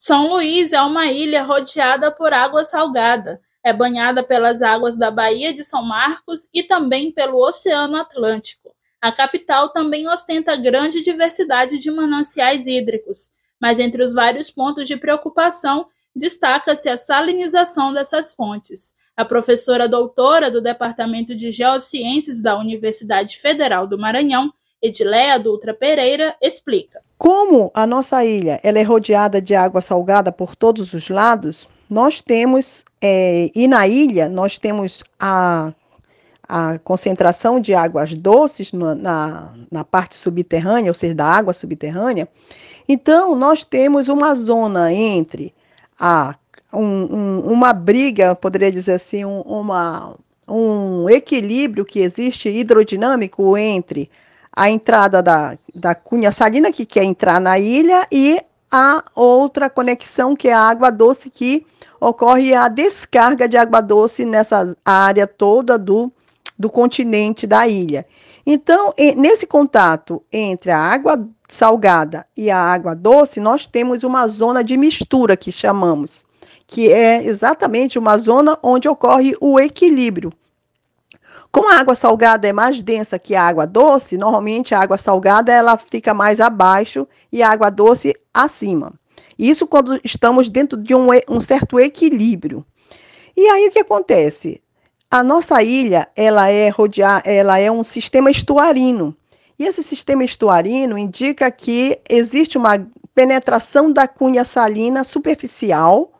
São Luís é uma ilha rodeada por água salgada. É banhada pelas águas da Baía de São Marcos e também pelo Oceano Atlântico. A capital também ostenta grande diversidade de mananciais hídricos, mas entre os vários pontos de preocupação destaca-se a salinização dessas fontes. A professora doutora do Departamento de Geociências da Universidade Federal do Maranhão, Edileia Dutra Pereira, explica. Como a nossa ilha ela é rodeada de água salgada por todos os lados, nós temos, é, e na ilha nós temos a, a concentração de águas doces na, na, na parte subterrânea, ou seja, da água subterrânea. Então, nós temos uma zona entre a um, um, uma briga, poderia dizer assim, um, uma, um equilíbrio que existe hidrodinâmico entre a entrada da, da cunha salina, que quer entrar na ilha, e a outra conexão, que é a água doce, que ocorre a descarga de água doce nessa área toda do, do continente da ilha. Então, nesse contato entre a água salgada e a água doce, nós temos uma zona de mistura que chamamos que é exatamente uma zona onde ocorre o equilíbrio. Como a água salgada é mais densa que a água doce, normalmente a água salgada ela fica mais abaixo e a água doce acima. Isso quando estamos dentro de um, um certo equilíbrio. E aí o que acontece? A nossa ilha ela é rodear, ela é um sistema estuarino. E esse sistema estuarino indica que existe uma penetração da cunha salina superficial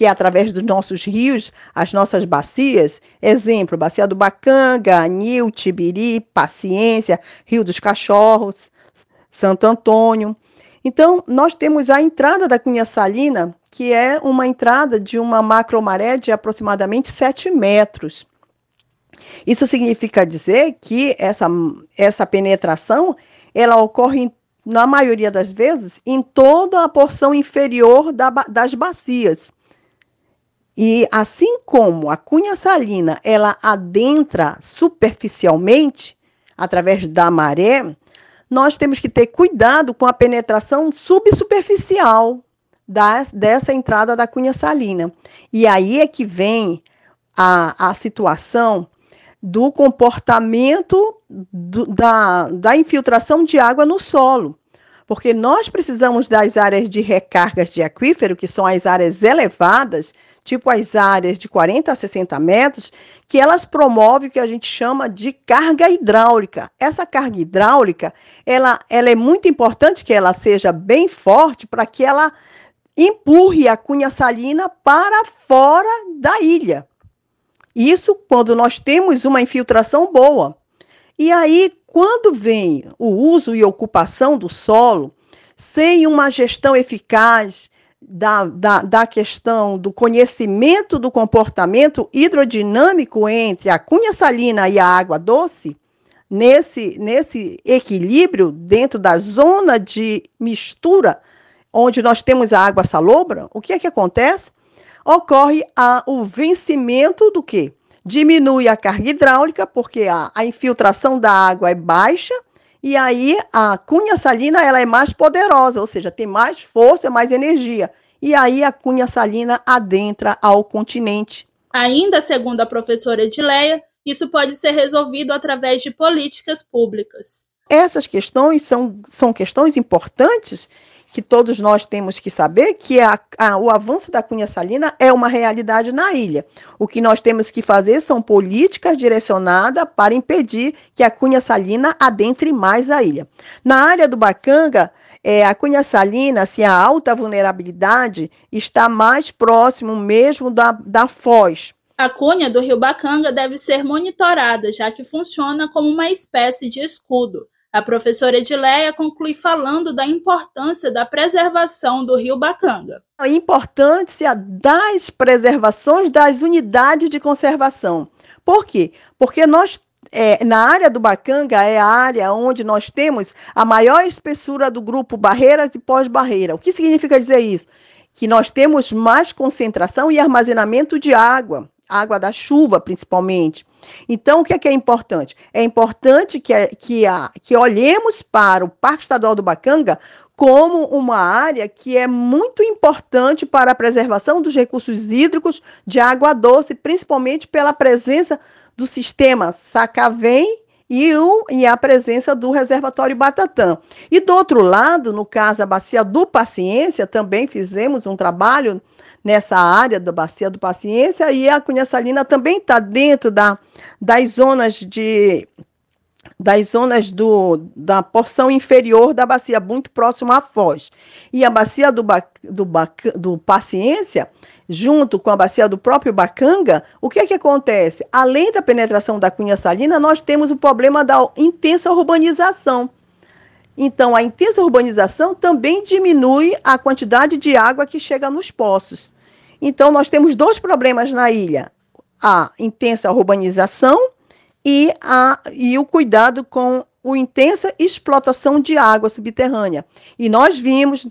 que é através dos nossos rios, as nossas bacias, exemplo, Bacia do Bacanga, Anil, Tibiri, Paciência, Rio dos Cachorros, Santo Antônio. Então, nós temos a entrada da Cunha Salina, que é uma entrada de uma macromaré de aproximadamente 7 metros. Isso significa dizer que essa, essa penetração ela ocorre, na maioria das vezes, em toda a porção inferior da, das bacias. E assim como a cunha salina ela adentra superficialmente através da maré, nós temos que ter cuidado com a penetração subsuperficial da, dessa entrada da cunha salina. E aí é que vem a, a situação do comportamento do, da, da infiltração de água no solo. Porque nós precisamos das áreas de recargas de aquífero, que são as áreas elevadas, tipo as áreas de 40 a 60 metros, que elas promovem o que a gente chama de carga hidráulica. Essa carga hidráulica, ela, ela é muito importante que ela seja bem forte para que ela empurre a cunha salina para fora da ilha. Isso quando nós temos uma infiltração boa. E aí, quando vem o uso e ocupação do solo, sem uma gestão eficaz, da, da, da questão do conhecimento do comportamento hidrodinâmico entre a cunha salina e a água doce, nesse, nesse equilíbrio dentro da zona de mistura, onde nós temos a água salobra, o que é que acontece? Ocorre a, o vencimento do quê? Diminui a carga hidráulica, porque a, a infiltração da água é baixa, e aí a cunha salina ela é mais poderosa, ou seja, tem mais força, mais energia. E aí a cunha salina adentra ao continente. Ainda segundo a professora Edileia, isso pode ser resolvido através de políticas públicas. Essas questões são, são questões importantes que todos nós temos que saber que a, a, o avanço da cunha salina é uma realidade na ilha. O que nós temos que fazer são políticas direcionadas para impedir que a cunha salina adentre mais a ilha. Na área do Bacanga, é, a cunha salina, assim, a alta vulnerabilidade, está mais próximo mesmo da, da foz. A cunha do rio Bacanga deve ser monitorada, já que funciona como uma espécie de escudo. A professora Edileia conclui falando da importância da preservação do rio Bacanga. A importância das preservações das unidades de conservação. Por quê? Porque nós é, na área do Bacanga é a área onde nós temos a maior espessura do grupo barreiras e pós-barreira. O que significa dizer isso? Que nós temos mais concentração e armazenamento de água água da chuva, principalmente. Então, o que é, que é importante? É importante que, que, a, que olhemos para o Parque Estadual do Bacanga como uma área que é muito importante para a preservação dos recursos hídricos de água doce, principalmente pela presença do sistema Sacavém e, o, e a presença do reservatório Batatã. E do outro lado, no caso, a bacia do Paciência, também fizemos um trabalho nessa área da bacia do Paciência, e a Cunha Salina também está dentro da, das zonas de das zonas do, da porção inferior da bacia, muito próximo à foz. E a bacia do, do, do Paciência junto com a bacia do próprio Bacanga, o que é que acontece? Além da penetração da cunha salina, nós temos o problema da intensa urbanização. Então, a intensa urbanização também diminui a quantidade de água que chega nos poços. Então, nós temos dois problemas na ilha: a intensa urbanização e, a, e o cuidado com a intensa explotação de água subterrânea. E nós vimos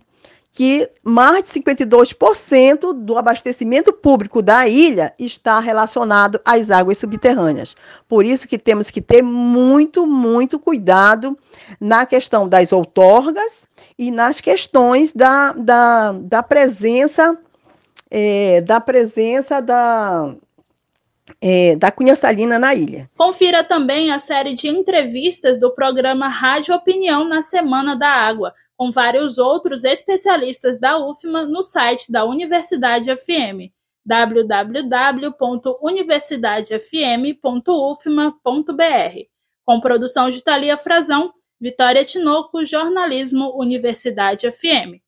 que mais de 52% do abastecimento público da ilha está relacionado às águas subterrâneas. Por isso que temos que ter muito, muito cuidado na questão das outorgas e nas questões da, da, da presença é, da presença da, é, da cunha salina na ilha. Confira também a série de entrevistas do programa Rádio Opinião na Semana da Água, com vários outros especialistas da UFMA no site da Universidade FM www.universidadefm.ufma.br. Com produção de Thalia Frazão, Vitória Tinoco, Jornalismo Universidade FM.